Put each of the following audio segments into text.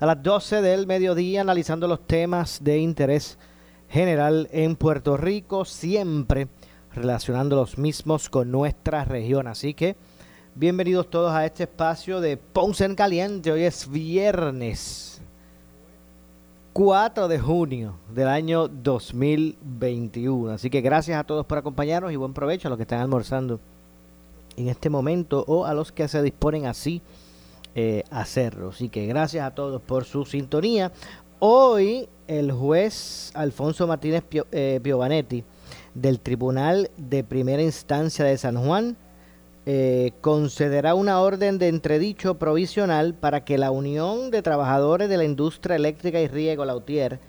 a las 12 del mediodía analizando los temas de interés general en Puerto Rico, siempre relacionando los mismos con nuestra región. Así que bienvenidos todos a este espacio de Ponce en Caliente. Hoy es viernes 4 de junio del año 2021. Así que gracias a todos por acompañarnos y buen provecho a los que están almorzando en este momento o a los que se disponen así eh, hacerlo. Así que gracias a todos por su sintonía. Hoy el juez Alfonso Martínez eh, Piovanetti del Tribunal de Primera Instancia de San Juan eh, concederá una orden de entredicho provisional para que la Unión de Trabajadores de la Industria Eléctrica y Riego Lautier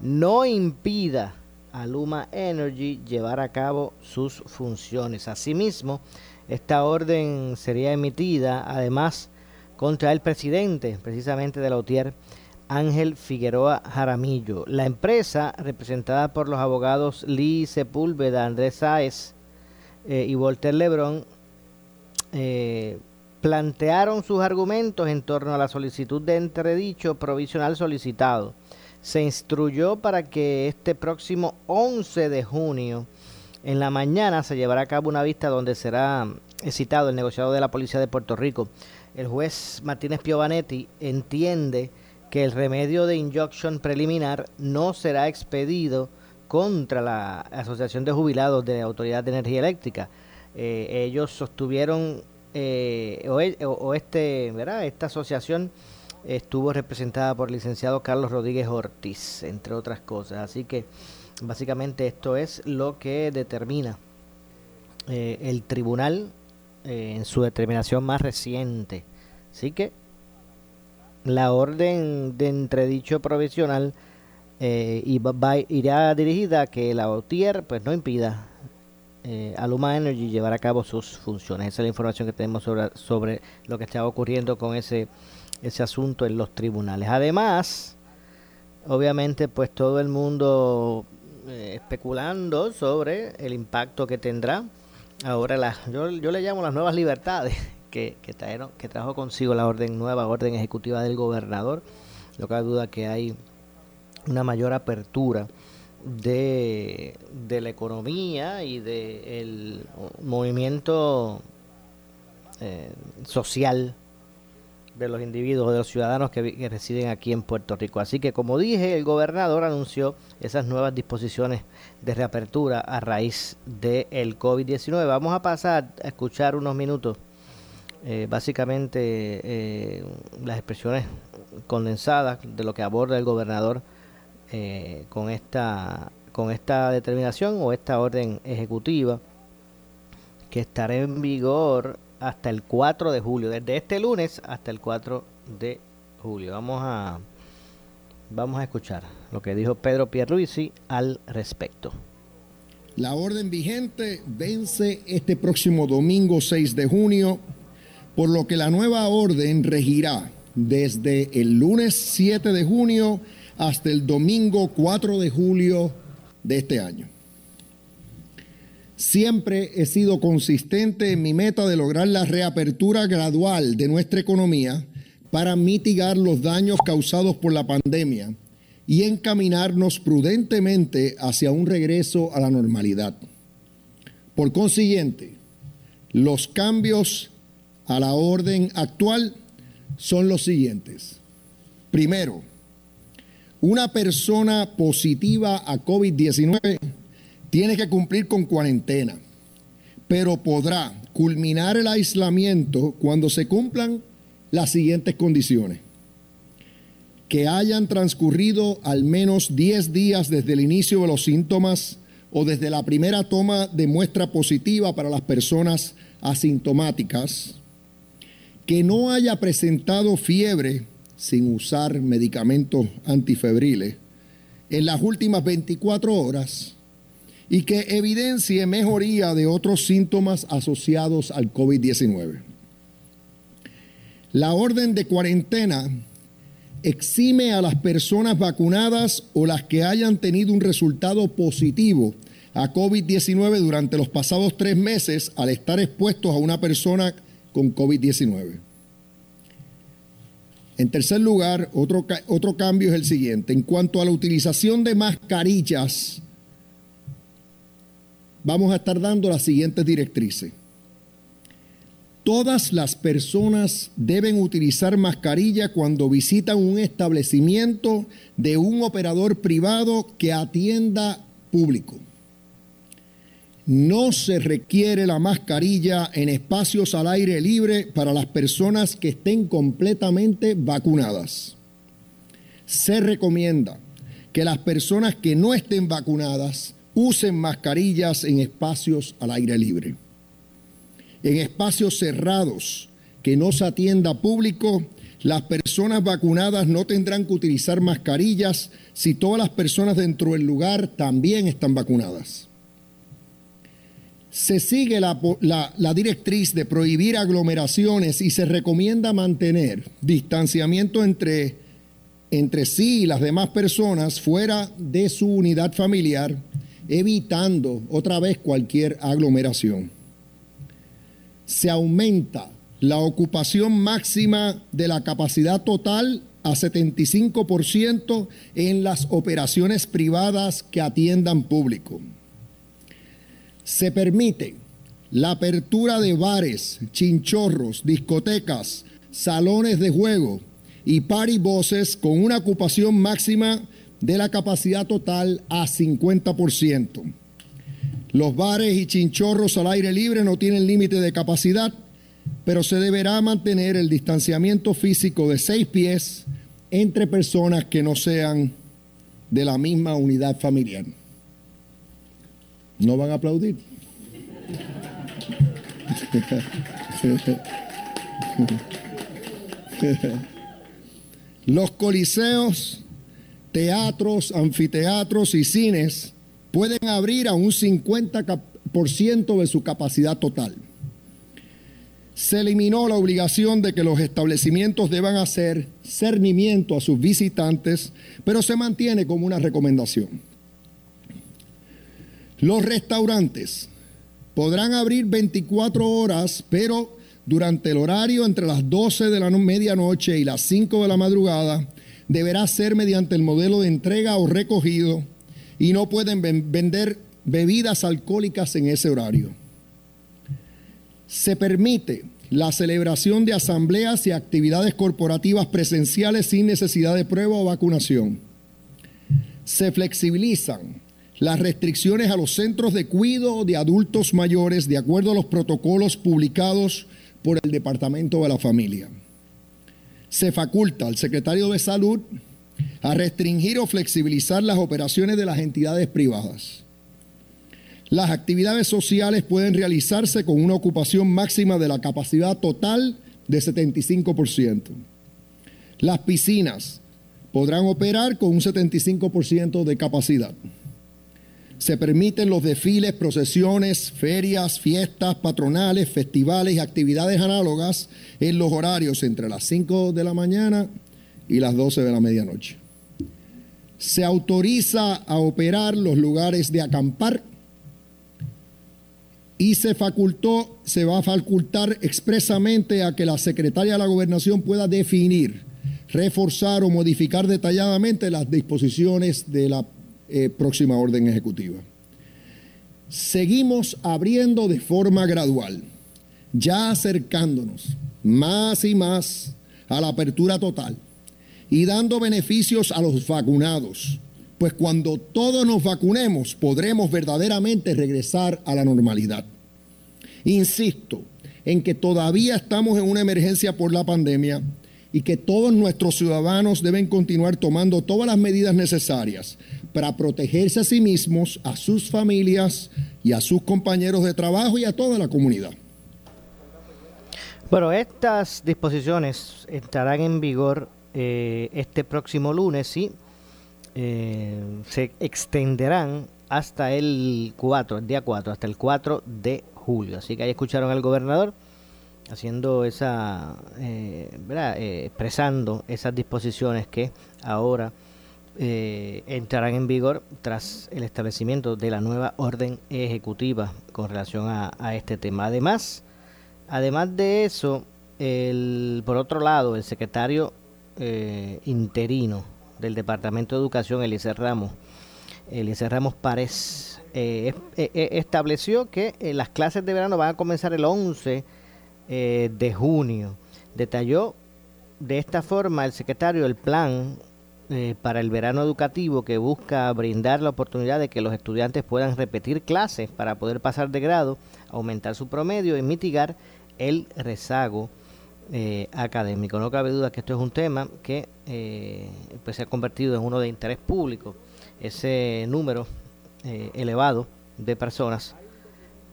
no impida a Luma Energy llevar a cabo sus funciones. Asimismo, esta orden sería emitida además contra el presidente precisamente de la UTIER, Ángel Figueroa Jaramillo. La empresa, representada por los abogados Lee Sepúlveda, Andrés Sáez eh, y Walter Lebrón, eh, plantearon sus argumentos en torno a la solicitud de entredicho provisional solicitado. Se instruyó para que este próximo 11 de junio en la mañana se llevará a cabo una vista donde será citado el negociador de la Policía de Puerto Rico. El juez Martínez Piovanetti entiende que el remedio de injunction preliminar no será expedido contra la Asociación de Jubilados de Autoridad de Energía Eléctrica. Eh, ellos sostuvieron, eh, e, o, este, ¿verdad? esta asociación estuvo representada por el licenciado Carlos Rodríguez Ortiz, entre otras cosas. Así que Básicamente esto es lo que determina eh, el tribunal eh, en su determinación más reciente. Así que la orden de entredicho provisional eh, irá dirigida a que la OTIER pues no impida a Luma Energy llevar a cabo sus funciones. Esa es la información que tenemos sobre, sobre lo que está ocurriendo con ese, ese asunto en los tribunales. Además, obviamente pues todo el mundo eh, especulando sobre el impacto que tendrá ahora la, yo, yo le llamo las nuevas libertades que, que, trajeron, que trajo consigo la orden nueva orden ejecutiva del gobernador. No cabe duda que hay una mayor apertura de, de la economía y del de movimiento eh, social de los individuos, de los ciudadanos que, residen aquí en Puerto Rico. Así que, como dije, el gobernador anunció esas nuevas disposiciones de reapertura a raíz del COVID-19. Vamos a pasar a escuchar unos minutos, eh, básicamente, eh, las expresiones condensadas de lo que aborda el gobernador eh, con, esta, con esta determinación o esta orden ejecutiva que estará en vigor hasta el 4 de julio, desde este lunes hasta el 4 de julio. Vamos a vamos a escuchar lo que dijo Pedro Pierluisi al respecto. La orden vigente vence este próximo domingo 6 de junio, por lo que la nueva orden regirá desde el lunes 7 de junio hasta el domingo 4 de julio de este año. Siempre he sido consistente en mi meta de lograr la reapertura gradual de nuestra economía para mitigar los daños causados por la pandemia y encaminarnos prudentemente hacia un regreso a la normalidad. Por consiguiente, los cambios a la orden actual son los siguientes. Primero, una persona positiva a COVID-19 tiene que cumplir con cuarentena, pero podrá culminar el aislamiento cuando se cumplan las siguientes condiciones. Que hayan transcurrido al menos 10 días desde el inicio de los síntomas o desde la primera toma de muestra positiva para las personas asintomáticas, que no haya presentado fiebre sin usar medicamentos antifebriles en las últimas 24 horas y que evidencie mejoría de otros síntomas asociados al COVID-19. La orden de cuarentena exime a las personas vacunadas o las que hayan tenido un resultado positivo a COVID-19 durante los pasados tres meses al estar expuestos a una persona con COVID-19. En tercer lugar, otro, otro cambio es el siguiente. En cuanto a la utilización de mascarillas, vamos a estar dando las siguientes directrices. Todas las personas deben utilizar mascarilla cuando visitan un establecimiento de un operador privado que atienda público. No se requiere la mascarilla en espacios al aire libre para las personas que estén completamente vacunadas. Se recomienda que las personas que no estén vacunadas usen mascarillas en espacios al aire libre. En espacios cerrados que no se atienda público, las personas vacunadas no tendrán que utilizar mascarillas si todas las personas dentro del lugar también están vacunadas se sigue la, directriz de prohibir aglomeraciones y se recomienda mantener distanciamiento entre, entre sí y las demás personas fuera de su unidad familiar, evitando otra vez cualquier aglomeración. Se aumenta la ocupación máxima de la capacidad total a 75% en las operaciones privadas que atiendan público se permite la apertura de bares, chinchorros, discotecas, salones de juego y party voces con una ocupación máxima de la capacidad total a 50%. Los bares y chinchorros al aire libre no tienen límite de capacidad, pero se deberá mantener el distanciamiento físico de seis pies entre personas que no sean de la misma unidad familiar. No van a aplaudir. Los coliseos, teatros, anfiteatros y cines pueden abrir a un 50% de su capacidad total. Se eliminó la obligación de que los establecimientos deban hacer cernimiento a sus visitantes, pero se mantiene como una recomendación. Los restaurantes podrán abrir 24 horas, pero durante el horario entre las 12 de la medianoche y las 5 de la madrugada deberá ser mediante el modelo de entrega o recogido y no pueden vender bebidas alcohólicas en ese horario. Se permite la celebración de asambleas y actividades corporativas presenciales sin necesidad de prueba o vacunación. Se flexibilizan las restricciones a los centros de cuidado de adultos mayores de acuerdo a los protocolos publicados por el Departamento de la Familia. Se faculta al secretario de Salud a restringir o flexibilizar las operaciones de las entidades privadas. Las actividades sociales pueden realizarse con una ocupación máxima de la capacidad total de 75%. Las piscinas podrán operar con un 75% de capacidad. Se permiten los desfiles, procesiones, ferias, fiestas patronales, festivales y actividades análogas en los horarios entre las 5 de la mañana y las 12 de la medianoche. Se autoriza a operar los lugares de acampar y se facultó, se va a facultar expresamente a que la secretaria de la gobernación pueda definir, reforzar o modificar detalladamente las disposiciones de la eh, próxima orden ejecutiva. Seguimos abriendo de forma gradual, ya acercándonos más y más a la apertura total. y dando beneficios a los vacunados. Pues cuando todos nos vacunemos podremos verdaderamente regresar a la normalidad. Insisto en que todavía estamos en una emergencia por la pandemia y que todos nuestros ciudadanos deben continuar tomando todas las medidas necesarias para protegerse a sí mismos, a sus familias y a sus compañeros de trabajo y a toda la comunidad. Bueno, estas disposiciones estarán en vigor eh, este próximo lunes y eh, se extenderán hasta el 4, el día 4, hasta el 4 de julio. Así que ahí escucharon al gobernador haciendo esa, eh, eh, expresando esas disposiciones que ahora eh, entrarán en vigor tras el establecimiento de la nueva orden ejecutiva con relación a, este tema. Además, además de eso, el, por otro lado, el secretario interino del Departamento de Educación, Eliezer Ramos, Eliezer Ramos Párez, estableció que las clases de verano van a comenzar el 11 eh, de junio. Detalló de esta forma el secretario el plan eh, para el verano educativo que busca brindar la oportunidad de que los estudiantes puedan repetir clases para poder pasar de grado, aumentar su promedio y mitigar el rezago eh, académico. No cabe duda que esto es un tema que pues se ha convertido en uno de interés público. Ese número elevado de personas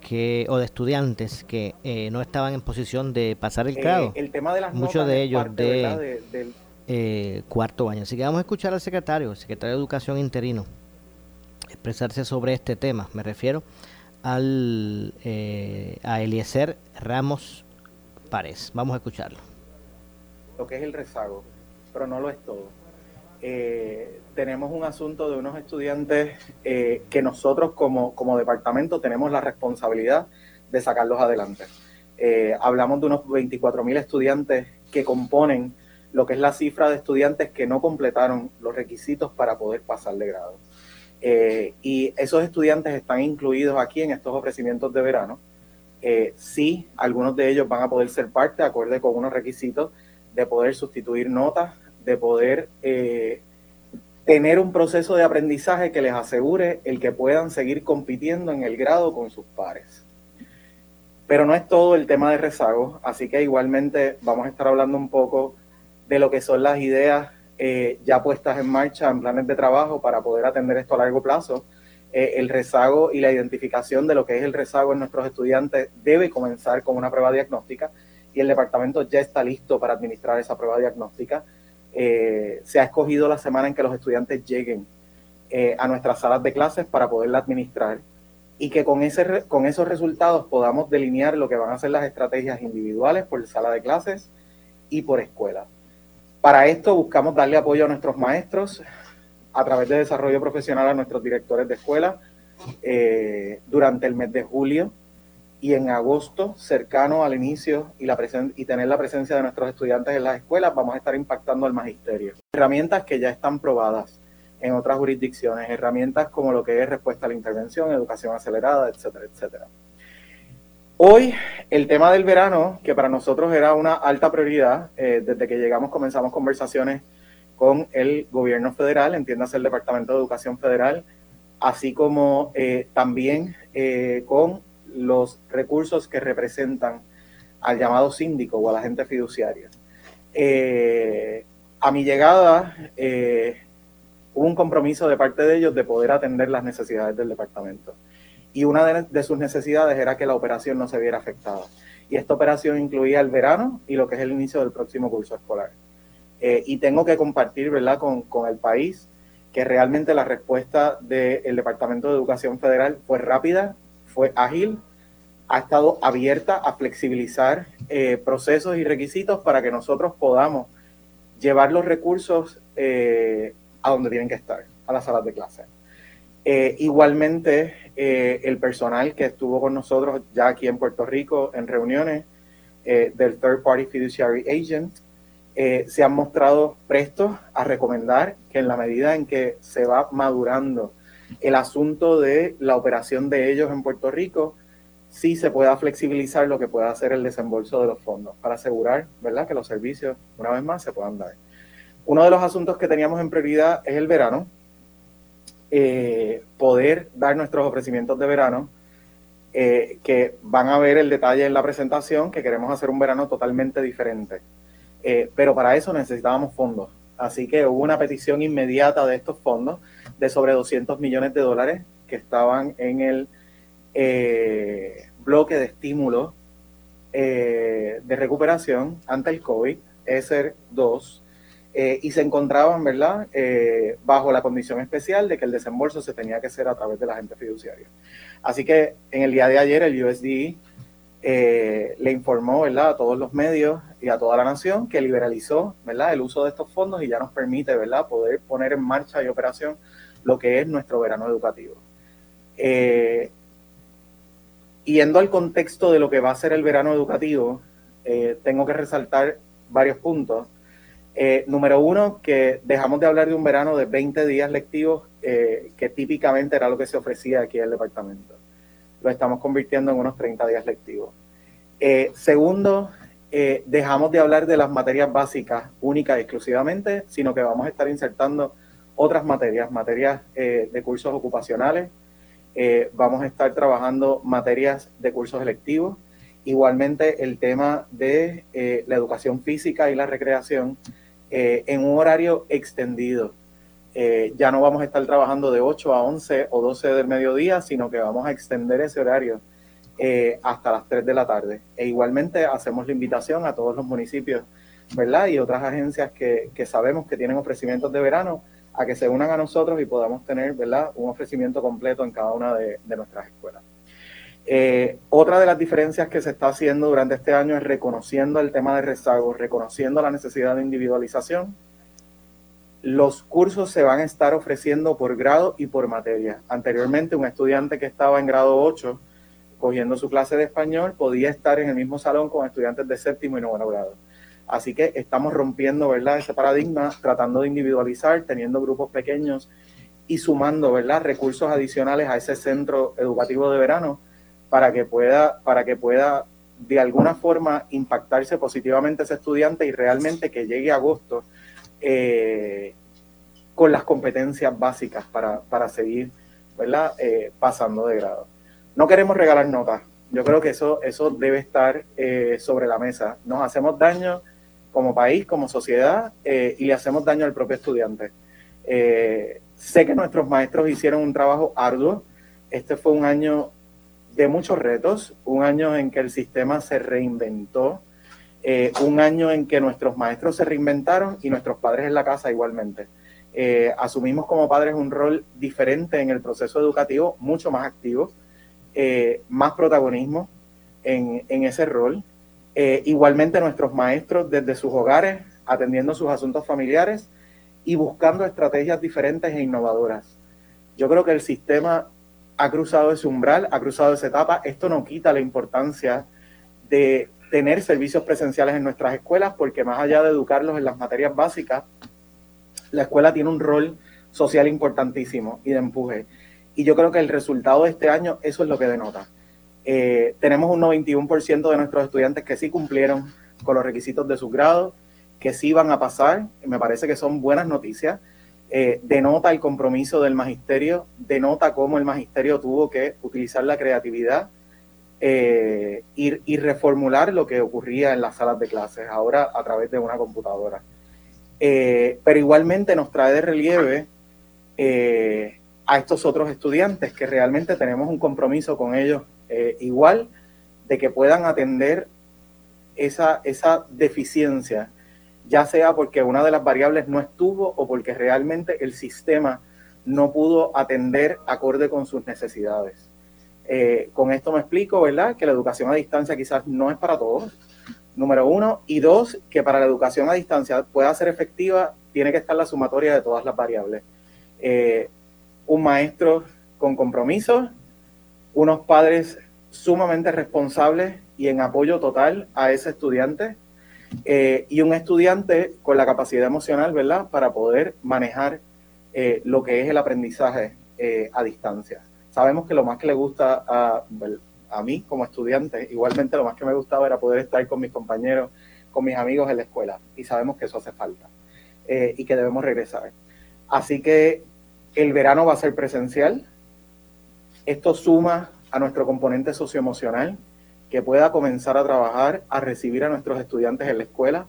que o de estudiantes que eh, no estaban en posición de pasar el eh, grado. el tema de las Muchos de ellos de, eh, cuarto año. Así que vamos a escuchar al secretario, el secretario de Educación interino, expresarse sobre este tema. Me refiero al a Eliezer Ramos Párez. Vamos a escucharlo. Lo que es el rezago, pero no lo es todo. Eh, tenemos un asunto de unos estudiantes eh, que nosotros como, como, departamento tenemos la responsabilidad de sacarlos adelante. Eh, hablamos de unos 24 mil estudiantes que componen lo que es la cifra de estudiantes que no completaron los requisitos para poder pasar de grado. Eh, y esos estudiantes están incluidos aquí en estos ofrecimientos de verano. sí, algunos de ellos van a poder ser parte, acorde con unos requisitos de poder sustituir notas, de poder tener un proceso de aprendizaje que les asegure el que puedan seguir compitiendo en el grado con sus pares. Pero no es todo el tema de rezago, así que igualmente vamos a estar hablando un poco de lo que son las ideas eh, ya puestas en marcha en planes de trabajo para poder atender esto a largo plazo. Eh, el rezago y la identificación de lo que es el rezago en nuestros estudiantes debe comenzar con una prueba diagnóstica y el departamento ya está listo para administrar esa prueba diagnóstica eh, se ha escogido la semana en que los estudiantes lleguen eh, a nuestras salas de clases para poderla administrar y que con, ese, con esos resultados podamos delinear lo que van a ser las estrategias individuales por sala de clases y por escuela. Para esto buscamos darle apoyo a nuestros maestros a través de desarrollo profesional a nuestros directores de escuela eh, durante el mes de julio y en agosto, cercano al inicio y, la y tener la presencia de nuestros estudiantes en las escuelas, vamos a estar impactando al magisterio. Herramientas que ya están probadas en otras jurisdicciones, herramientas como lo que es respuesta a la intervención, educación acelerada, etcétera, etcétera. Hoy el tema del verano, que para nosotros era una alta prioridad, eh, desde que llegamos comenzamos conversaciones con el gobierno federal, entiéndase el Departamento de Educación Federal, así como eh, también eh, con los recursos que representan al llamado síndico o a la gente fiduciaria. Eh, a mi llegada eh, hubo un compromiso de parte de ellos de poder atender las necesidades del departamento. Y una de, sus necesidades era que la operación no se viera afectada. Y esta operación incluía el verano y lo que es el inicio del próximo curso escolar. Eh, y tengo que compartir ¿verdad? Con, con, el país que realmente la respuesta del Departamento de Educación Federal fue rápida, fue ágil, ha estado abierta a flexibilizar eh, procesos y requisitos para que nosotros podamos llevar los recursos eh, a donde tienen que estar, a las salas de clase. Eh, igualmente, el personal que estuvo con nosotros ya aquí en Puerto Rico en reuniones del Third Party Fiduciary Agent se han mostrado prestos a recomendar que en la medida en que se va madurando el asunto de la operación de ellos en Puerto Rico, sí se pueda flexibilizar lo que pueda hacer el desembolso de los fondos para asegurar ¿verdad? que los servicios, una vez más, se puedan dar. Uno de los asuntos que teníamos en prioridad es el verano, eh, poder dar nuestros ofrecimientos de verano, eh, que van a ver el detalle en la presentación, que queremos hacer un verano totalmente diferente. Eh, pero para eso necesitábamos fondos. Así que hubo una petición inmediata de estos fondos de sobre 200 millones de dólares que estaban en el bloque de estímulo de recuperación ante el COVID, ESER 2, eh, y se encontraban, ¿verdad?, eh, bajo la condición especial de que el desembolso se tenía que hacer a través de la agente fiduciaria. Así que en el día de ayer el USD eh, le informó, ¿verdad?, a todos los medios y a toda la nación que liberalizó, ¿verdad?, el uso de estos fondos y ya nos permite, ¿verdad?, poder poner en marcha y operación lo que es nuestro verano educativo. yendo al contexto de lo que va a ser el verano educativo, tengo que resaltar varios puntos. Eh, número uno, que dejamos de hablar de un verano de 20 días lectivos, eh, que típicamente era lo que se ofrecía aquí en el departamento. Lo estamos convirtiendo en unos 30 días lectivos. Eh, dejamos de hablar de las materias básicas únicas y exclusivamente, sino que vamos a estar insertando otras materias, materias de cursos ocupacionales, vamos a estar trabajando materias de cursos electivos, igualmente el tema de la educación física y la recreación eh, en un horario extendido. Eh, ya no vamos a estar trabajando de 8 a 11 o 12 del mediodía, sino que vamos a extender ese horario eh, hasta las 3 de la tarde. E igualmente hacemos la invitación a todos los municipios, ¿verdad? Y otras agencias que, que sabemos que tienen ofrecimientos de verano a que se unan a nosotros y podamos tener, ¿verdad? Un ofrecimiento completo en cada una de nuestras escuelas. Eh, otra de las diferencias que se está haciendo durante este año es reconociendo el tema de rezago, reconociendo la necesidad de individualización. Los cursos se van a estar ofreciendo por grado y por materia. Anteriormente, un estudiante que estaba en grado 8 cogiendo su clase de español podía estar en el mismo salón con estudiantes de séptimo y noveno grado. Así que estamos rompiendo ¿verdad? ese paradigma, tratando de individualizar, teniendo grupos pequeños y sumando ¿verdad? recursos adicionales a ese centro educativo de verano para que pueda, para que pueda de alguna forma impactarse positivamente ese estudiante y realmente que llegue a agosto eh, con las competencias básicas para, seguir ¿verdad? Eh, pasando de grado. No queremos regalar notas. Yo creo que eso, eso debe estar eh, sobre la mesa. Nos hacemos daño como país, como sociedad, y le hacemos daño al propio estudiante. sé que nuestros maestros hicieron un trabajo arduo. Este fue un año de muchos retos, un año en que el sistema se reinventó, eh, un año en que nuestros maestros se reinventaron y nuestros padres en la casa igualmente. Eh, asumimos como padres un rol diferente en el proceso educativo, mucho más activo, eh, más protagonismo en, en ese rol. igualmente nuestros maestros desde sus hogares, atendiendo sus asuntos familiares y buscando estrategias diferentes e innovadoras. Yo creo que el sistema ha cruzado ese umbral, ha cruzado esa etapa. Esto no quita la importancia de tener servicios presenciales en nuestras escuelas, porque más allá de educarlos en las materias básicas, la escuela tiene un rol social importantísimo y de empuje. Y yo creo que el resultado de este año, eso es lo que denota. Eh, tenemos un 91% de nuestros estudiantes que sí cumplieron con los requisitos de su grado, que sí van a pasar, me parece que son buenas noticias. Eh, denota el compromiso del magisterio, denota cómo el magisterio tuvo que utilizar la creatividad eh, y, reformular lo que ocurría en las salas de clases, ahora a través de una computadora. Eh, pero igualmente nos trae de relieve a estos otros estudiantes que realmente tenemos un compromiso con ellos igual de que puedan atender esa, esa deficiencia ya sea porque una de las variables no estuvo o porque realmente el sistema no pudo atender acorde con sus necesidades. Eh, con esto me explico, ¿verdad? Que la educación a distancia quizás no es para todos, número uno, y dos, que para la educación a distancia pueda ser efectiva, tiene que estar la sumatoria de todas las variables. Eh, un maestro con compromiso, unos padres sumamente responsables y en apoyo total a ese estudiante, eh, y un estudiante con la capacidad emocional, ¿verdad?, para poder manejar eh, lo que es el aprendizaje eh, a distancia. Sabemos que lo más que le gusta a, a mí como estudiante, igualmente lo más que me gustaba era poder estar con mis compañeros, con mis amigos en la escuela, y sabemos que eso hace falta. y que debemos regresar. Así que el verano va a ser presencial. Esto suma a nuestro componente socioemocional, que pueda comenzar a trabajar, a recibir a nuestros estudiantes en la escuela.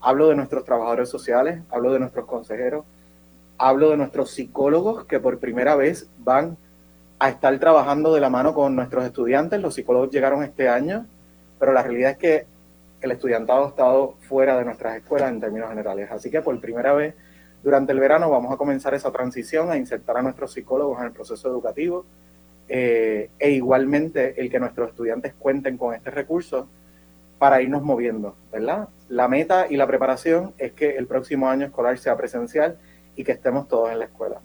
Hablo de nuestros trabajadores sociales, hablo de nuestros consejeros, hablo de nuestros psicólogos que por primera vez van a estar trabajando de la mano con nuestros estudiantes. Los psicólogos llegaron este año, pero la realidad es que el estudiantado ha estado fuera de nuestras escuelas en términos generales. Así que por primera vez durante el verano vamos a comenzar esa transición, a insertar a nuestros psicólogos en el proceso educativo eh, e igualmente el que nuestros estudiantes cuenten con este recurso para irnos moviendo, ¿verdad? La meta y la preparación es que el próximo año escolar sea presencial y que estemos todos en la escuela.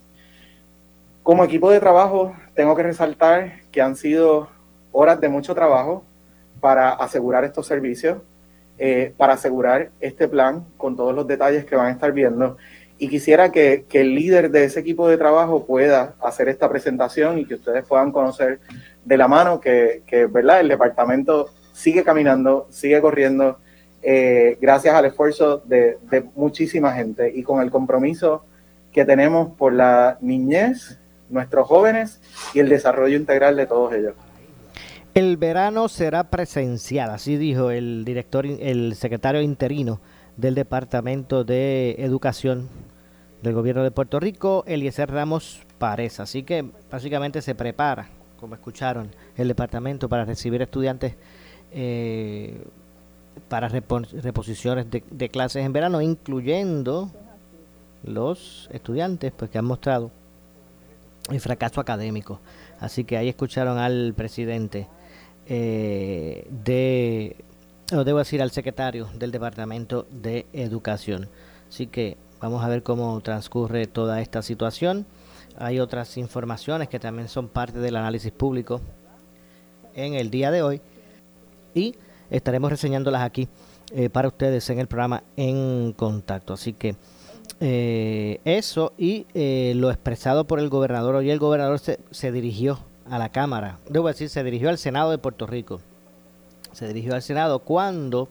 Como equipo de trabajo, tengo que resaltar que han sido horas de mucho trabajo para asegurar estos servicios, eh, para asegurar este plan con todos los detalles que van a estar viendo. Y quisiera que, el líder de ese equipo de trabajo pueda hacer esta presentación y que ustedes puedan conocer de la mano que, ¿verdad? el departamento sigue caminando, sigue corriendo, eh, gracias al esfuerzo de, de muchísima gente y con el compromiso que tenemos por la niñez nuestros jóvenes y el desarrollo integral de todos ellos. El verano será presencial, así dijo el director, el secretario interino del Departamento de Educación del Gobierno de Puerto Rico, Eliezer Ramos Párez. Así que básicamente se prepara, como escucharon, el departamento para recibir estudiantes eh, para reposiciones de, clases en verano, incluyendo los estudiantes pues que han mostrado el fracaso académico. Así que ahí escucharon al presidente eh, de, o debo decir, al secretario del Departamento de Educación. Así que vamos a ver cómo transcurre toda esta situación. Hay otras informaciones que también son parte del análisis público en el día de hoy y estaremos reseñándolas aquí eh, para ustedes en el programa en contacto. Así que eh, eso y eh, lo expresado por el gobernador. Hoy el gobernador se, se, dirigió a la Cámara, debo decir, se dirigió al Senado de Puerto Rico. Se dirigió al Senado cuando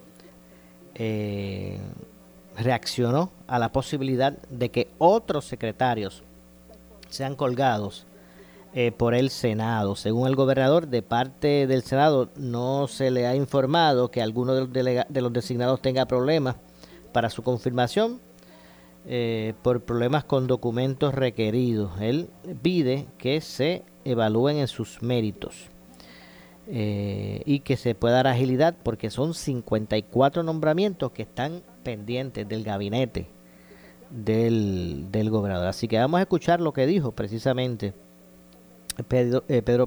reaccionó a la posibilidad de que otros secretarios sean colgados por el Senado. Según el gobernador, de parte del Senado no se le ha informado que alguno de los, de los designados tenga problemas para su confirmación eh, por problemas con documentos requeridos. Él pide que se evalúen en sus méritos eh, y que se pueda dar agilidad porque son 54 nombramientos que están pendientes del gabinete del, del gobernador. Así que vamos a escuchar lo que dijo precisamente Pedro, eh, Pedro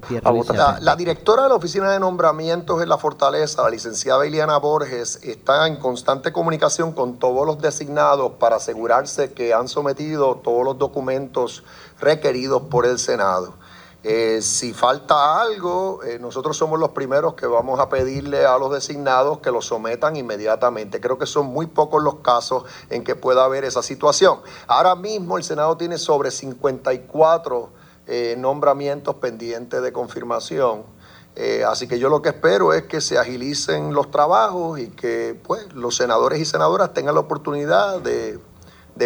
La, directora de la Oficina de Nombramientos en la Fortaleza, la licenciada Iliana Borges, está en constante comunicación con todos los designados para asegurarse que han sometido todos los documentos requeridos por el Senado. Eh, si falta algo, eh, nosotros somos los primeros que vamos a pedirle a los designados que lo sometan inmediatamente. Creo que son muy pocos los casos en que pueda haber esa situación. Ahora mismo el Senado tiene sobre 54 eh, nombramientos pendientes de confirmación. Eh, así que yo lo que espero es que se agilicen los trabajos y que pues, los senadores y senadoras tengan la oportunidad de,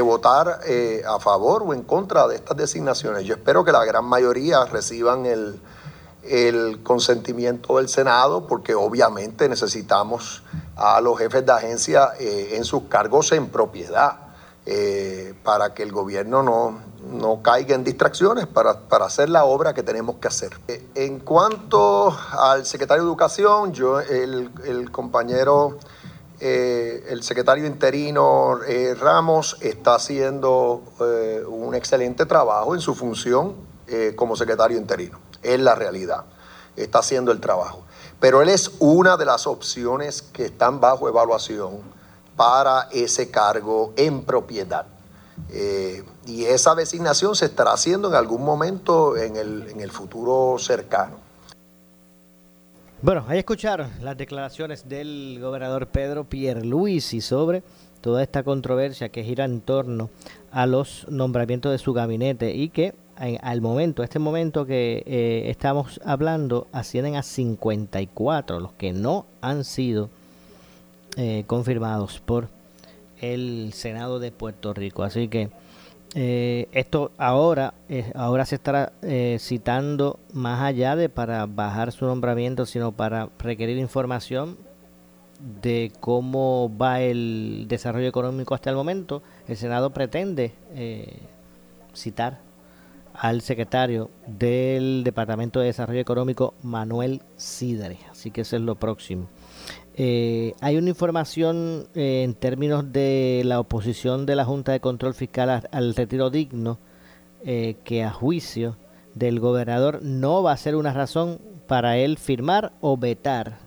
votar eh, a favor o en contra de estas designaciones. Yo espero que la gran mayoría reciban el, el consentimiento del Senado porque obviamente necesitamos a los jefes de agencia en sus cargos en propiedad. para que el gobierno no, no caiga en distracciones para, hacer la obra que tenemos que hacer. En cuanto al secretario de Educación, yo, el, compañero, eh, el secretario interino eh, Ramos está haciendo eh, un excelente trabajo en su función como secretario interino. Es la realidad. Está haciendo el trabajo. Pero él es una de las opciones que están bajo evaluación para ese cargo en propiedad. Y esa designación se estará haciendo en algún momento en el futuro cercano. Bueno, ahí escucharon las declaraciones del gobernador Pedro Pierluisi sobre toda esta controversia que gira en torno a los nombramientos de su gabinete y que al momento, este momento que eh, estamos hablando, ascienden a 54 los que no han sido eh, confirmados por el Senado de Puerto Rico. Así que eh, esto ahora, eh, ahora se estará eh, citando más allá de para bajar su nombramiento, sino para requerir información de cómo va el desarrollo económico hasta el momento. El Senado pretende citar al secretario del Departamento de Desarrollo Económico, Manuel Sidre. Así que eso es lo próximo. Eh, hay una información eh, en términos de la oposición de la Junta de Control Fiscal al retiro digno, eh, que a juicio del gobernador no va a ser una razón para él firmar o vetar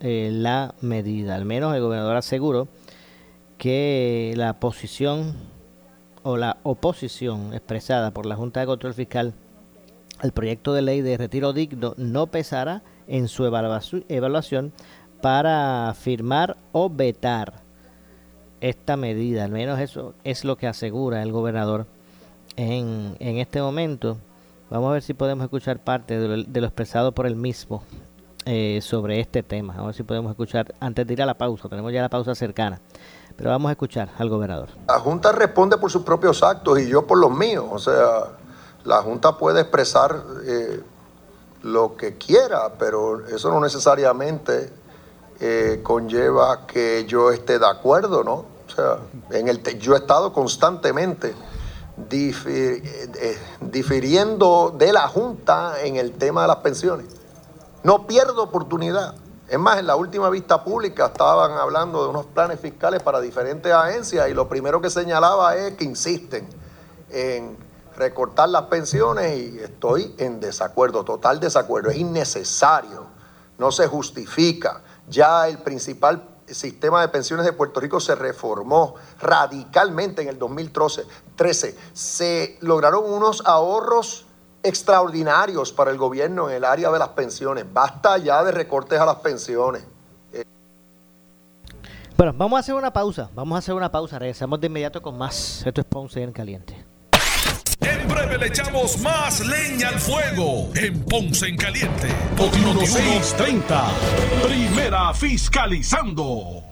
la medida. Al menos el gobernador aseguró que la posición o la oposición expresada por la Junta de Control Fiscal al proyecto de ley de retiro digno no pesará en su evaluación para firmar o vetar esta medida. Al menos eso es lo que asegura el gobernador en, en este momento. Vamos a ver si podemos escuchar parte de lo, expresado por él mismo eh, sobre este tema. A ver si podemos escuchar antes de ir a la pausa. Tenemos ya la pausa cercana. Pero vamos a escuchar al gobernador. La Junta responde por sus propios actos y yo por los míos. O sea, la Junta puede expresar eh, lo que quiera, pero eso no necesariamente eh, conlleva que yo esté de acuerdo, ¿no? O sea, en el yo he estado constantemente eh, difiriendo de la Junta en el tema de las pensiones. No pierdo oportunidad. Es más, en la última vista pública estaban hablando de unos planes fiscales para diferentes agencias y lo primero que señalaba es que insisten en recortar las pensiones y estoy en desacuerdo, total desacuerdo. Es innecesario, no se justifica. Ya el principal sistema de pensiones de Puerto Rico se reformó radicalmente en el 2013. Se lograron unos ahorros extraordinarios para el gobierno en el área de las pensiones. Basta ya de recortes a las pensiones. Bueno, vamos a hacer una pausa. Vamos a hacer una pausa. Regresamos de inmediato con más. Esto es Ponce en Caliente. Breve le echamos más leña al fuego en Ponce en Caliente. Noti 630. Primera fiscalizando.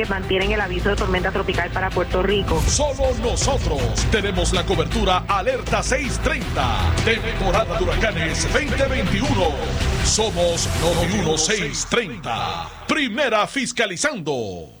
mantienen el aviso de tormenta tropical para Puerto Rico. Solo nosotros tenemos la cobertura Alerta 630, temporada de huracanes 2021. Somos 91630, primera fiscalizando.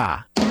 Música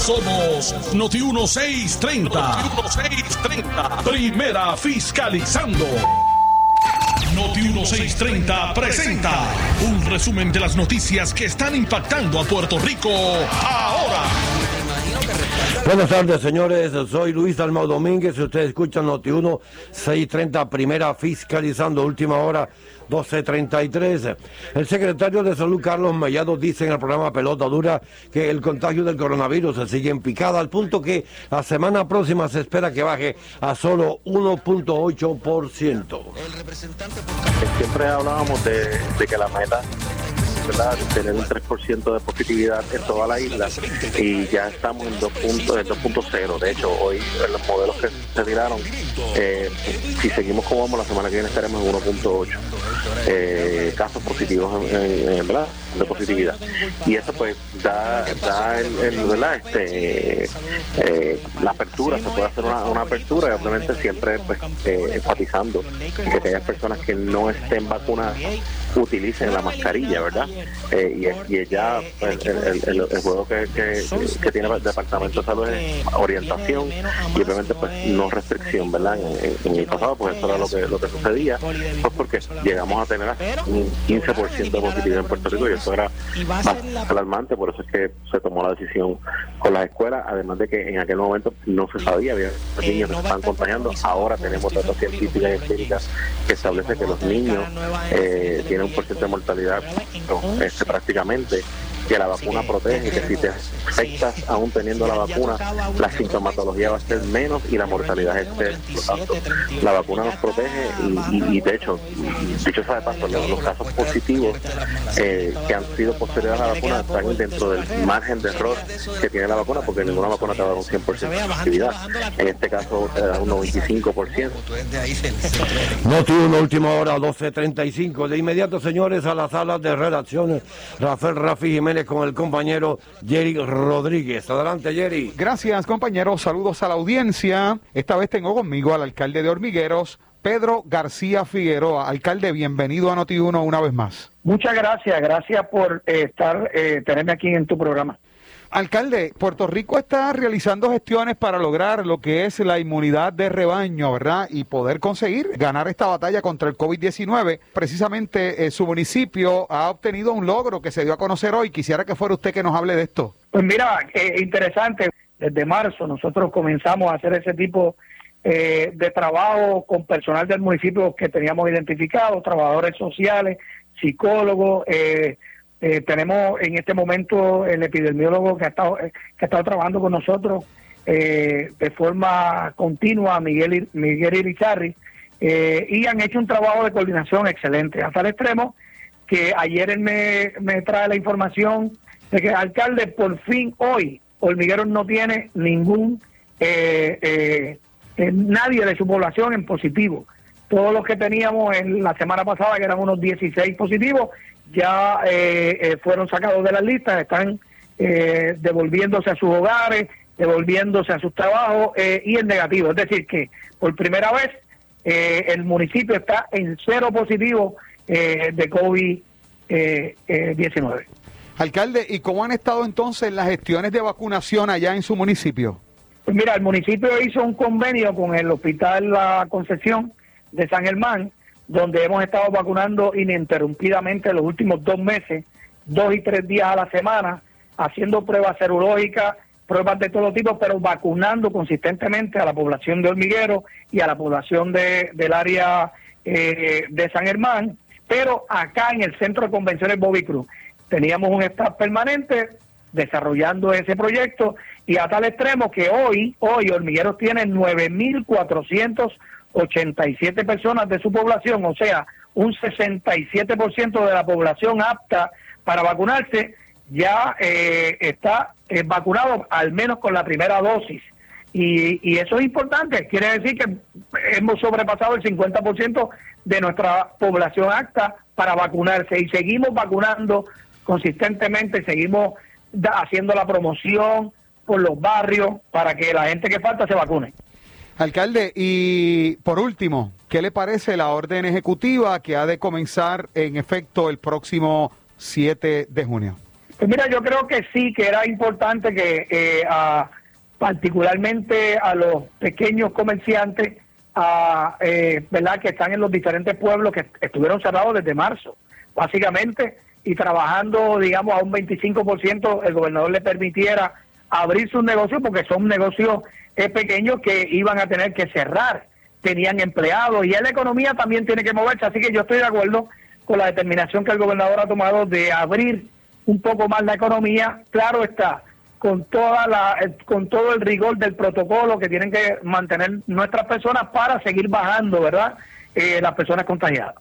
Somos Noti 1630. Noti 1630. Primera fiscalizando. Noti 1630 presenta un resumen de las noticias que están impactando a Puerto Rico ahora. Buenas tardes, señores. Soy Luis Almao Domínguez. Si ustedes escuchan Noti 1 630, primera fiscalizando, última hora 12.33. El secretario de Salud, Carlos Mellado, dice en el programa Pelota Dura que el contagio del coronavirus se sigue en picada, al punto que la semana próxima se espera que baje a solo 1.8%. Siempre hablábamos de, de que la meta tener un 3% de positividad en toda la isla y ya estamos en 2.0. De hecho, hoy en los modelos que se tiraron, eh, si seguimos como vamos, la semana que viene estaremos en 1.8 eh, casos positivos ¿verdad? de positividad. Y eso pues da, da el, el ¿verdad? Este, eh, la apertura, se puede hacer una, una apertura y obviamente siempre pues, eh, enfatizando que aquellas personas que no estén vacunadas utilicen la mascarilla, ¿verdad? Eh, y, y ya pues, el, el, el, juego que, que, que, tiene el Departamento de Salud es orientación y obviamente pues no restricción, ¿verdad? En, en, el pasado pues eso era lo que, lo que sucedía, pues porque llegamos a tener un 15% de positividad en Puerto Rico y eso era alarmante, por eso es que se tomó la decisión con las escuelas, además de que en aquel momento no se sabía, había niños que se estaban contagiando, ahora tenemos datos científicas y empíricas que establece que los niños eh, tienen un porcentaje de mortalidad este, prácticamente que la vacuna protege, que si te afectas aún teniendo la vacuna, la sintomatología va a ser menos y la mortalidad es tanto, la vacuna nos protege y, y, y de hecho, dicho sea de paso, los, casos positivos eh, que han sido posteriores a la vacuna están dentro del margen de error que tiene la vacuna, porque ninguna vacuna te va a dar un 100% de efectividad. En este caso, te da un 95%. No tuvo una última hora, 12.35. De inmediato, señores, a las salas de redacciones. Rafael Rafi Jiménez con el compañero Jerry Rodríguez. Adelante, Jerry. Gracias, compañeros. Saludos a la audiencia. Esta vez tengo conmigo al alcalde de Hormigueros, Pedro García Figueroa. Alcalde, bienvenido a Noti1 una vez más. Muchas gracias, gracias por eh, estar, eh, tenerme aquí en tu programa. Alcalde, Puerto Rico está realizando gestiones para lograr lo que es la inmunidad de rebaño, ¿verdad? Y poder conseguir ganar esta batalla contra el COVID-19. Precisamente eh, su municipio ha obtenido un logro que se dio a conocer hoy. Quisiera que fuera usted que nos hable de esto. Pues mira, eh, interesante. Desde marzo nosotros comenzamos a hacer ese tipo eh, de trabajo con personal del municipio que teníamos identificado, trabajadores sociales, psicólogos, eh, eh, tenemos en este momento el epidemiólogo que ha estado, que ha estado trabajando con nosotros eh, de forma continua, Miguel, Miguel Irizarri, eh, y han hecho un trabajo de coordinación excelente, hasta el extremo que ayer él me, me trae la información de que el alcalde por fin hoy, Hormigueros no tiene ningún, eh, nadie de su población en positivo. Todos los que teníamos en la semana pasada, que eran unos 16 positivos, ya eh, eh, fueron sacados de las listas, están eh, devolviéndose a sus hogares, devolviéndose a sus trabajos y en negativo. Es decir, que por primera vez el municipio está en cero positivo de COVID-19. Alcalde, ¿y cómo han estado entonces las gestiones de vacunación allá en su municipio? Pues mira, el municipio hizo un convenio con el Hospital La Concepción de San Germán, donde hemos estado vacunando ininterrumpidamente los últimos dos meses, dos y tres días a la semana, haciendo pruebas serológicas, pruebas de todo tipo, pero vacunando consistentemente a la población de Hormiguero y a la población de, del área eh, de San Germán, pero acá en el Centro de Convenciones Bobby Cruz teníamos un staff permanente desarrollando ese proyecto y a tal extremo que hoy, hoy Hormigueros tiene 9.487 personas de su población, o sea, un 67% de la población apta para vacunarse ya eh, está eh, vacunado al menos con la primera dosis. Y, y eso es importante, quiere decir que hemos sobrepasado el 50% de nuestra población apta para vacunarse y seguimos vacunando consistentemente, seguimos haciendo la promoción por los barrios para que la gente que falta se vacune. Alcalde, y por último, ¿qué le parece la orden ejecutiva que ha de comenzar en efecto el próximo 7 de junio? Pues mira, yo creo que sí, que era importante que eh, particularmente a los pequeños comerciantes, a, eh, ¿verdad? que están en los diferentes pueblos que estuvieron cerrados desde marzo, básicamente, y trabajando, digamos, a un 25%, el gobernador le permitiera abrir sus negocios porque son negocios pequeños que iban a tener que cerrar, tenían empleados y la economía también tiene que moverse, así que yo estoy de acuerdo con la determinación que el gobernador ha tomado de abrir un poco más la economía, claro está, con toda la con todo el rigor del protocolo que tienen que mantener nuestras personas para seguir bajando, ¿verdad? Eh, las personas contagiadas.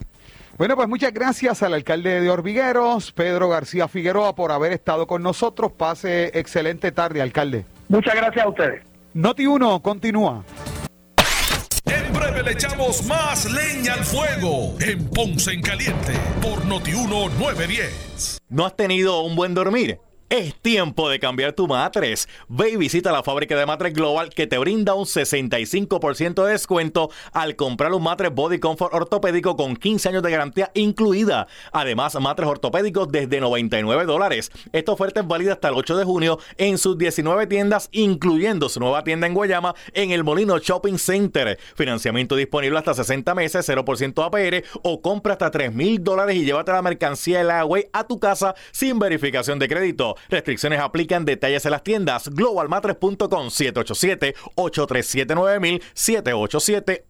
Bueno, pues muchas gracias al alcalde de Orvigueros, Pedro García Figueroa, por haber estado con nosotros. Pase excelente tarde, alcalde. Muchas gracias a ustedes. Noti 1 continúa. En breve le echamos más leña al fuego en Ponce en Caliente por Noti 1 910. ¿No has tenido un buen dormir? Es tiempo de cambiar tu matres. Ve y visita la fábrica de matres Global que te brinda un 65% de descuento al comprar un matres Body Comfort ortopédico con 15 años de garantía incluida. Además, matres ortopédicos desde 99 dólares. Esta oferta es válida hasta el 8 de junio en sus 19 tiendas, incluyendo su nueva tienda en Guayama en el Molino Shopping Center. Financiamiento disponible hasta 60 meses, 0% APR o compra hasta 3 mil dólares y llévate la mercancía de la a tu casa sin verificación de crédito. Restricciones aplican. Detalles en las tiendas. Globalmatres.com 787-837-9000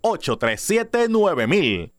787-837-9000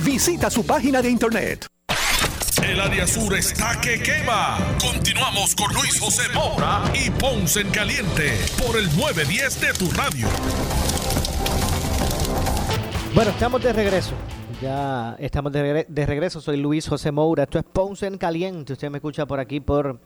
Visita su página de internet. El área sur está que quema. Continuamos con Luis José Moura y Ponce en Caliente por el 910 de tu radio. Bueno, estamos de regreso. Ya estamos de, regreso. Soy Luis José Moura. Esto es Ponce en Caliente. Usted me escucha por aquí por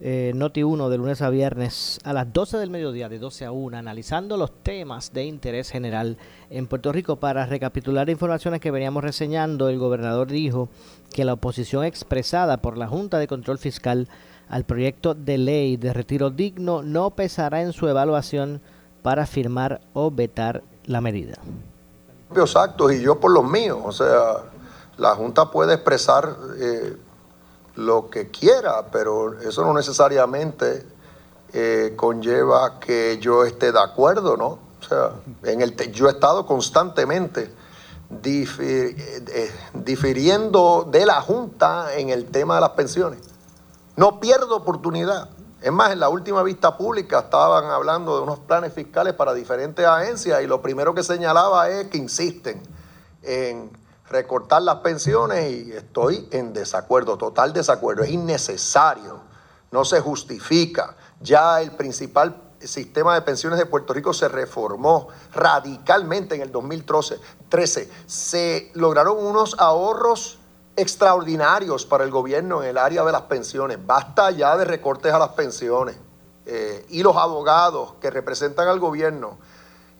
eh, Noti 1 de lunes a viernes a las 12 del mediodía, de 12 a 1, analizando los temas de interés general en Puerto Rico. Para recapitular informaciones que veníamos reseñando, el gobernador dijo que la oposición expresada por la Junta de Control Fiscal al proyecto de ley de retiro digno no pesará en su evaluación para firmar o vetar la medida. Propios actos y yo por los míos, o sea, la Junta puede expresar eh, lo que quiera, pero eso no necesariamente eh, conlleva que yo esté de acuerdo, ¿no? O sea, en el yo he estado constantemente eh, difiriendo de la Junta en el tema de las pensiones. No pierdo oportunidad. Es más, en la última vista pública estaban hablando de unos planes fiscales para diferentes agencias y lo primero que señalaba es que insisten en recortar las pensiones y estoy en desacuerdo, total desacuerdo. Es innecesario, no se justifica. Ya el principal sistema de pensiones de Puerto Rico se reformó radicalmente en el 2013. Se lograron unos ahorros extraordinarios para el gobierno en el área de las pensiones. Basta ya de recortes a las pensiones. Eh, y los abogados que representan al gobierno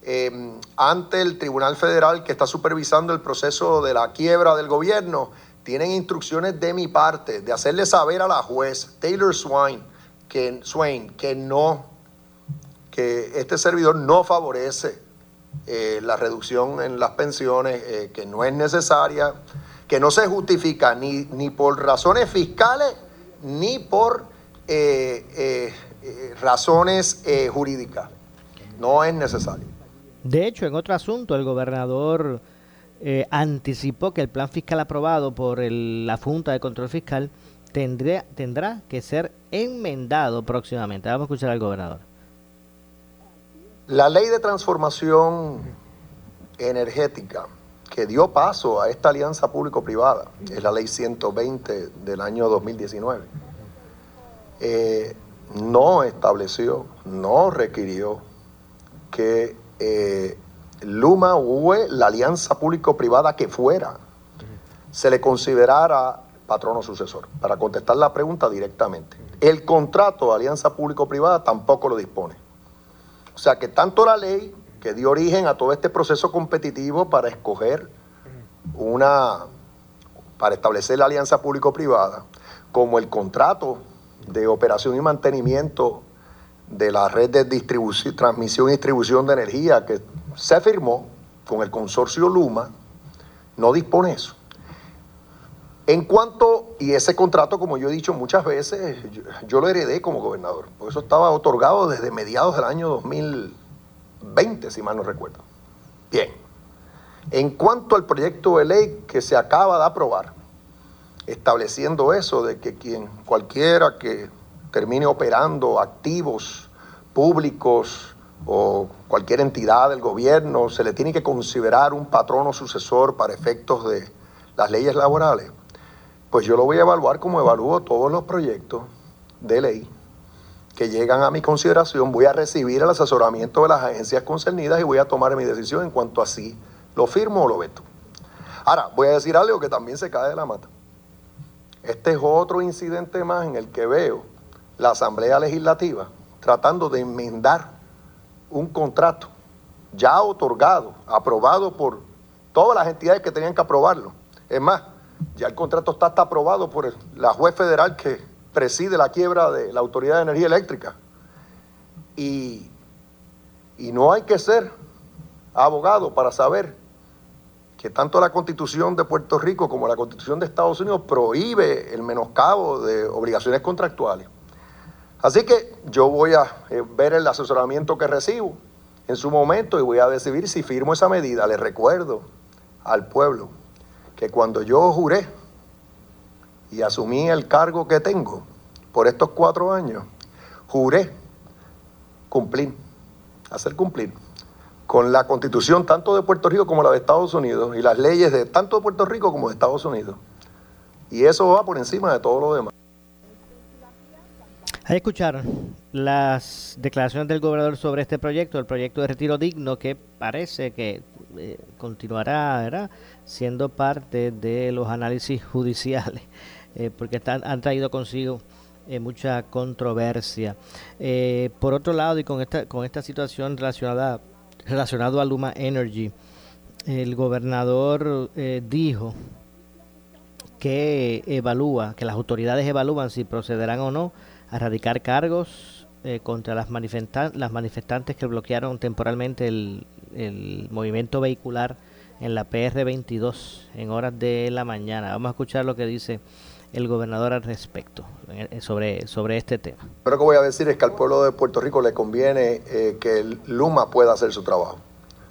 eh, ante el Tribunal Federal que está supervisando el proceso de la quiebra del gobierno, tienen instrucciones de mi parte de hacerle saber a la juez Taylor Swain que, Swain, que no, que este servidor no favorece eh, la reducción en las pensiones, que no es necesaria, que no se justifica ni, ni por razones fiscales ni por eh, razones eh, jurídicas. No es necesario. De hecho, en otro asunto, el gobernador eh, anticipó que el plan fiscal aprobado por la Junta de Control Fiscal tendrá, que ser enmendado próximamente. Vamos a escuchar al gobernador. La ley de transformación energética que dio paso a esta alianza público-privada, es la ley 120 del año 2019, eh, no estableció, no requirió que eh, Luma o la alianza público-privada que fuera se le considerara patrono sucesor, para contestar la pregunta directamente. El contrato de alianza público-privada tampoco lo dispone. O sea que tanto la ley que dio origen a todo este proceso competitivo para escoger una, para establecer la alianza público-privada, como el contrato de operación y mantenimiento de la red de distribución, transmisión y distribución de energía que se firmó con el consorcio Luma, no dispone eso. En cuanto, y ese contrato, como yo he dicho muchas veces, yo, lo heredé como gobernador, porque eso estaba otorgado desde mediados del año 2020, si mal no recuerdo. Bien, en cuanto al proyecto de ley que se acaba de aprobar, estableciendo eso de que quien cualquiera que termine operando activos públicos o cualquier entidad del gobierno se le tiene que considerar un patrono sucesor para efectos de las leyes laborales, pues yo lo voy a evaluar como evalúo todos los proyectos de ley que llegan a mi consideración, voy a recibir el asesoramiento de las agencias concernidas y voy a tomar mi decisión en cuanto a si lo firmo o lo veto. Ahora, voy a decir algo que también se cae de la mata. Este es otro incidente más en el que veo la Asamblea Legislativa tratando de enmendar un contrato ya otorgado, aprobado por todas las entidades que tenían que aprobarlo. Es más, ya el contrato está hasta aprobado por la juez federal que preside la quiebra de la Autoridad de Energía Eléctrica. Y, y no hay que ser abogado para saber que tanto la constitución de Puerto Rico como la constitución de Estados Unidos prohíbe el menoscabo de obligaciones contractuales. Así que yo voy a eh, ver el asesoramiento que recibo en su momento y voy a decidir si firmo esa medida. Le recuerdo al pueblo que cuando yo juré y asumí el cargo que tengo por estos cuatro años, juré cumplir, hacer cumplir con la constitución tanto de Puerto Rico como la de Estados Unidos y las leyes de tanto de Puerto Rico como de Estados Unidos. Y eso va por encima de todo lo demás. Ahí escucharon las declaraciones del gobernador sobre este proyecto, el proyecto de retiro digno, que parece que eh, continuará siendo parte de los análisis judiciales, eh, porque han traído consigo eh, mucha controversia. por otro lado, y con esta, con esta situación relacionada relacionado a Luma Energy. El gobernador dijo que evalúa, que las autoridades evalúan si procederán o no a erradicar cargos eh, contra las, las manifestantes que bloquearon temporalmente el, el movimiento vehicular en la PR22 en horas de la mañana. Vamos a escuchar lo que dice el gobernador al respecto eh, sobre, sobre este tema. Lo que voy a decir es que al pueblo de Puerto Rico le conviene eh, que Luma pueda hacer su trabajo.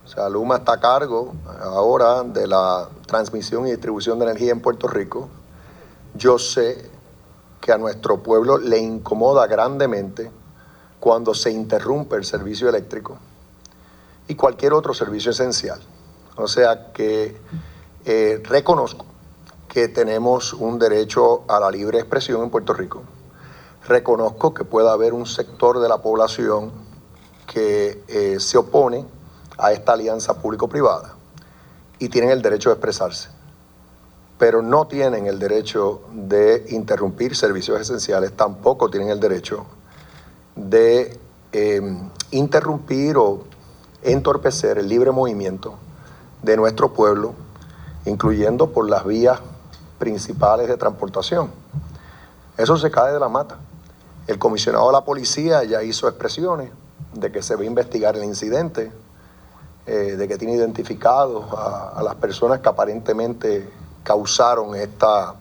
O sea, Luma está a cargo ahora de la transmisión y distribución de energía en Puerto Rico. Yo sé que a nuestro pueblo le incomoda grandemente cuando se interrumpe el servicio eléctrico y cualquier otro servicio esencial. O sea que eh, reconozco que tenemos un derecho a la libre expresión en Puerto Rico. Reconozco que pueda haber un sector de la población que eh, se opone a esta alianza público-privada y tienen el derecho de expresarse, pero no tienen el derecho de interrumpir servicios esenciales, tampoco tienen el derecho de eh, interrumpir o entorpecer el libre movimiento de nuestro pueblo, incluyendo por las vías principales de transportación. Eso se cae de la mata. El comisionado de la policía ya hizo expresiones de que se va a investigar el incidente, eh, de que tiene identificados a, las personas que aparentemente causaron esta,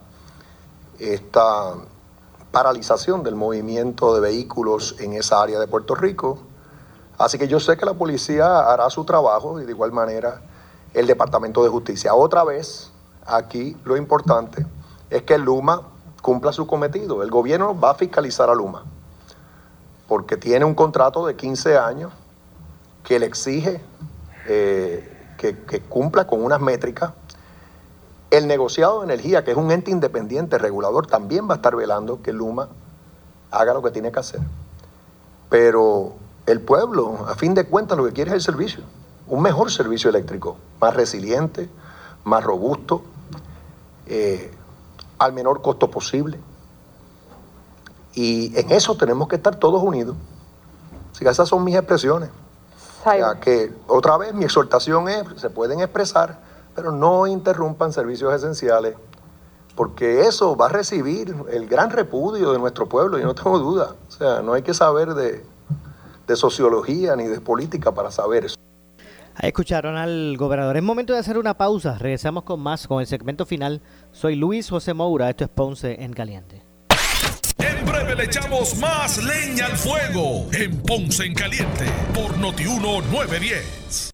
esta paralización del movimiento de vehículos en esa área de Puerto Rico. Así que yo sé que la policía hará su trabajo y de igual manera el Departamento de Justicia. Otra vez, aquí lo importante es que Luma cumpla su cometido. El gobierno va a fiscalizar a Luma porque tiene un contrato de 15 años que le exige eh, que, que cumpla con unas métricas. El negociado de energía, que es un ente independiente regulador, también va a estar velando que Luma haga lo que tiene que hacer. Pero el pueblo, a fin de cuentas, lo que quiere es el servicio, un mejor servicio eléctrico, más resiliente, más robusto, eh, al menor costo posible. Y en eso tenemos que estar todos unidos. Así que esas son mis expresiones. O que otra vez mi exhortación es, se pueden expresar, pero no interrumpan servicios esenciales, porque eso va a recibir el gran repudio de nuestro pueblo, y no tengo duda. O sea, no hay que saber de, de sociología ni de política para saber eso. Ahí escucharon al gobernador. Es momento de hacer una pausa. Regresamos con más, con el segmento final. Soy Luis José Moura. Esto es Ponce en Caliente. En breve le echamos más leña al fuego en Ponce en Caliente por Notiuno 910.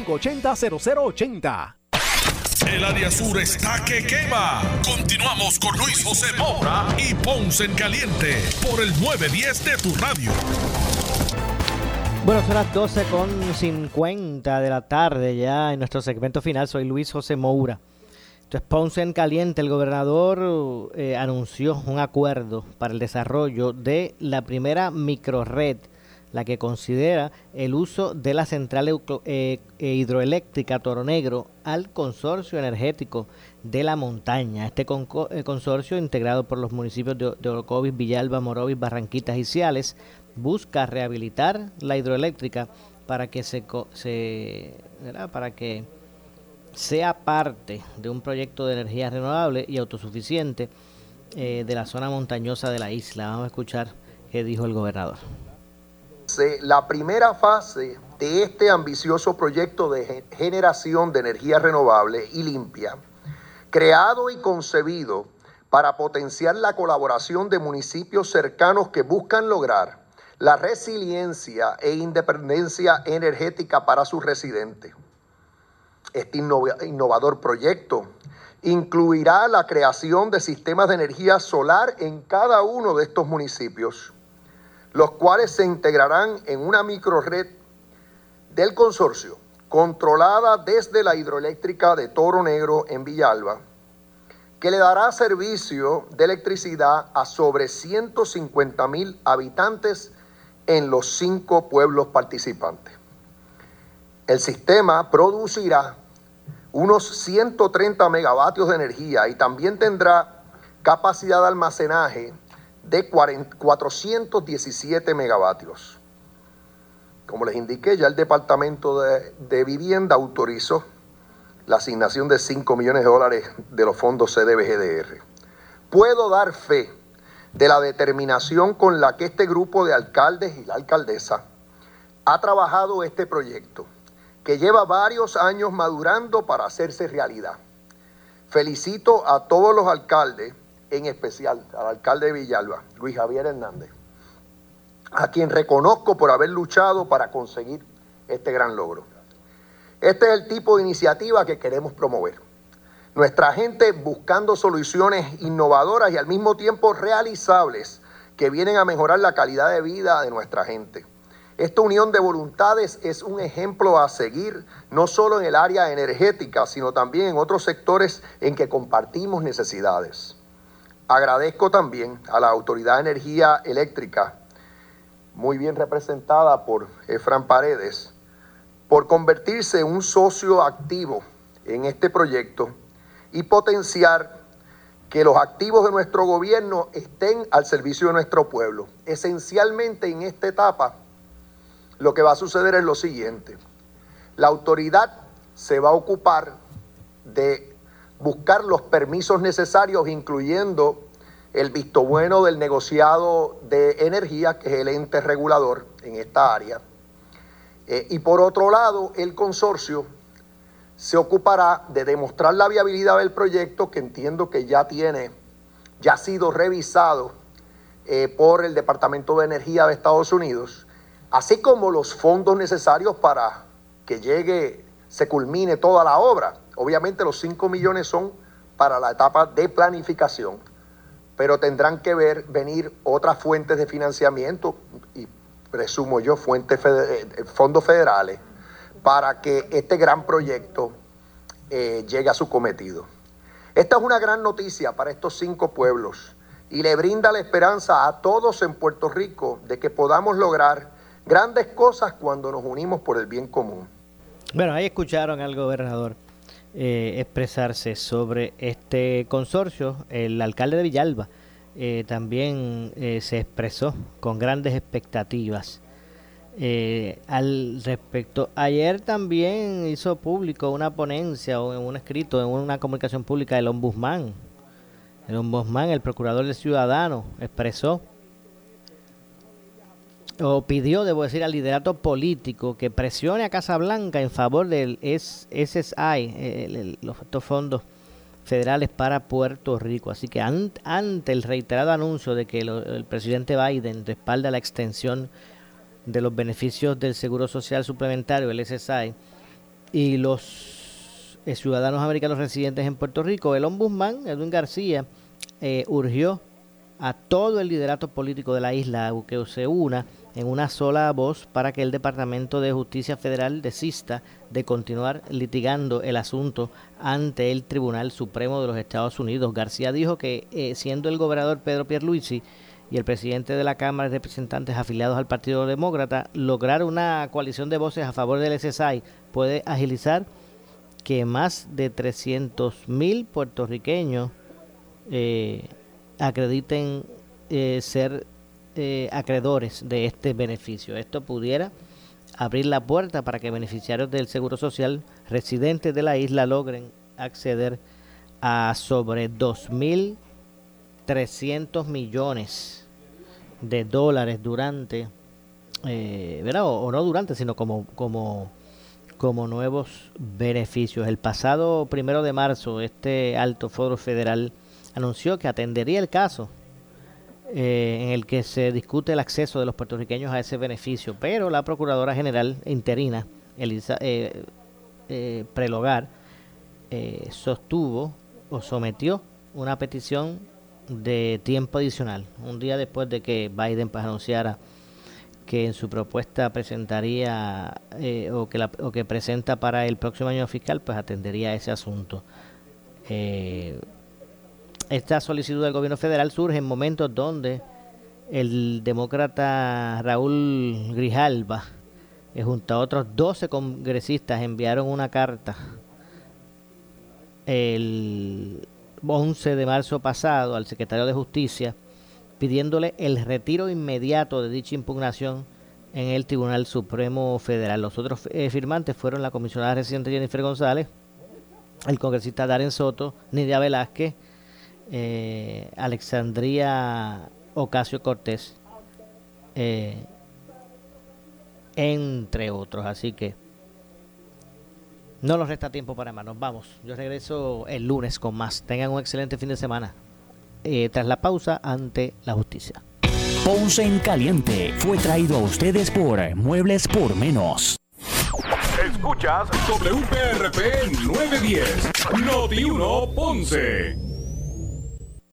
580-0080. El área sur está que quema. Continuamos con Luis José Moura y Ponce en Caliente por el 910 de tu radio. Bueno, son las 12 con 50 de la tarde ya en nuestro segmento final. Soy Luis José Moura. Esto es Ponce en Caliente. El gobernador eh, anunció un acuerdo para el desarrollo de la primera microred la que considera el uso de la central eh, eh, hidroeléctrica Toro Negro al consorcio energético de la montaña. Este eh, consorcio, integrado por los municipios de, de Orocovis, Villalba, Morovis, Barranquitas y Ciales, busca rehabilitar la hidroeléctrica para que se, sea parte de un proyecto de energía renovable y autosuficiente de la zona montañosa de la isla. Vamos a escuchar qué dijo el gobernador la primera fase de este ambicioso proyecto de generación de energía renovable y limpia, creado y concebido para potenciar la colaboración de municipios cercanos que buscan lograr la resiliencia e independencia energética para sus residentes. Este innovador proyecto incluirá la creación de sistemas de energía solar en cada uno de estos municipios los cuales se integrarán en una microred del consorcio, controlada desde la hidroeléctrica de Toro Negro en Villalba, que le dará servicio de electricidad a sobre 150 mil habitantes en los cinco pueblos participantes. El sistema producirá unos 130 megavatios de energía y también tendrá capacidad de almacenaje de 417 megavatios. como les indiqué, ya el Departamento de, de Vivienda autorizó la asignación de 5 millones de dólares de los fondos CDBGDR. Puedo dar fe de la determinación con la que este grupo de alcaldes y la alcaldesa ha trabajado este proyecto, que lleva varios años madurando para hacerse realidad. Felicito a todos los alcaldes, en especial al alcalde de Villalba, Luis Javier Hernández, a quien reconozco por haber luchado para conseguir este gran logro. Este es el tipo de iniciativa que queremos promover. Nuestra gente buscando soluciones innovadoras y al mismo tiempo realizables que vienen a mejorar la calidad de vida de nuestra gente. Esta unión de voluntades es un ejemplo a seguir, no solo en el área energética, sino también en otros sectores en que compartimos necesidades. Agradezco también a la Autoridad de Energía Eléctrica muy bien representada por Efran Paredes, por convertirse en un socio activo en este proyecto y potenciar que los activos de nuestro gobierno estén al servicio de nuestro pueblo. Esencialmente en esta etapa lo que va a suceder es lo siguiente. La autoridad se va a ocupar de buscar los permisos necesarios, incluyendo el visto bueno del negociado de energía, que es el ente regulador en esta área. Eh, y por otro lado, el consorcio se ocupará de demostrar la viabilidad del proyecto, que entiendo que ya tiene, ya ha sido revisado eh, por el Departamento de Energía de Estados Unidos, así como los fondos necesarios para que llegue, se culmine toda la obra. Obviamente los 5 millones son para la etapa de planificación pero tendrán que ver, venir otras fuentes de financiamiento y presumo yo fuentes eh, fondos federales para que este gran proyecto eh, llegue a su cometido. Esta es una gran noticia para estos cinco pueblos y le brinda la esperanza a todos en Puerto Rico de que podamos lograr grandes cosas cuando nos unimos por el bien común. Bueno, ahí escucharon al gobernador eh, expresarse sobre este consorcio. El alcalde de Villalba eh, también eh, se expresó con grandes expectativas al respecto. Ayer también hizo público una ponencia o un escrito, en una comunicación pública del ombudsman. El ombudsman, el procurador del ciudadano, expresó o pidió, debo decir, al liderato político que presione a Casablanca en favor del SSI, los, estos fondos federales para Puerto Rico. Así que ante el reiterado anuncio de que el presidente Biden respalda la extensión de los beneficios del Seguro Social Suplementario, el SSI, y los eh, ciudadanos americanos residentes en Puerto Rico, el ombudsman, Edwin García, eh, urgió a todo el liderato político de la isla que se una en una sola voz para que el Departamento de Justicia Federal desista de continuar litigando el asunto ante el Tribunal Supremo de los Estados Unidos. García dijo que eh, siendo el gobernador Pedro Pierluisi y el presidente de la Cámara de Representantes afiliados al Partido Demócrata, lograr una coalición de voces a favor del SSI puede agilizar que más de 300 mil puertorriqueños eh, acrediten eh, ser eh, acreedores de este beneficio. Esto pudiera abrir la puerta para que beneficiarios del Seguro Social residentes de la isla logren acceder a sobre 2.300 millones de dólares durante, eh, ¿verdad? O, no durante, sino como, como, como nuevos beneficios. El pasado primero de marzo, este alto foro federal anunció que atendería el caso eh, en el que se discute el acceso de los puertorriqueños a ese beneficio, pero la Procuradora General interina, Elisa eh, eh, Prelogar, sostuvo o sometió una petición de tiempo adicional, un día después de que Biden pues, anunciara que en su propuesta presentaría o, que o que presenta para el próximo año fiscal, pues atendería ese asunto. Esta solicitud del gobierno federal surge en momentos donde el demócrata Raúl Grijalba, junto a otros 12 congresistas, enviaron una carta el 11 de marzo pasado al secretario de Justicia pidiéndole el retiro inmediato de dicha impugnación en el Tribunal Supremo Federal. Los otros eh, firmantes fueron la comisionada residente Jennifer González, el congresista Darren Soto, Nidia Velázquez, eh, Alexandria Ocasio Cortés, eh, entre otros. Así que no nos resta tiempo para más. Nos vamos. Yo regreso el lunes con más. Tengan un excelente fin de semana. Eh, tras la pausa ante la justicia. Ponce en Caliente fue traído a ustedes por Muebles por Menos. Escuchas WPRP 910, Noti 1 Ponce.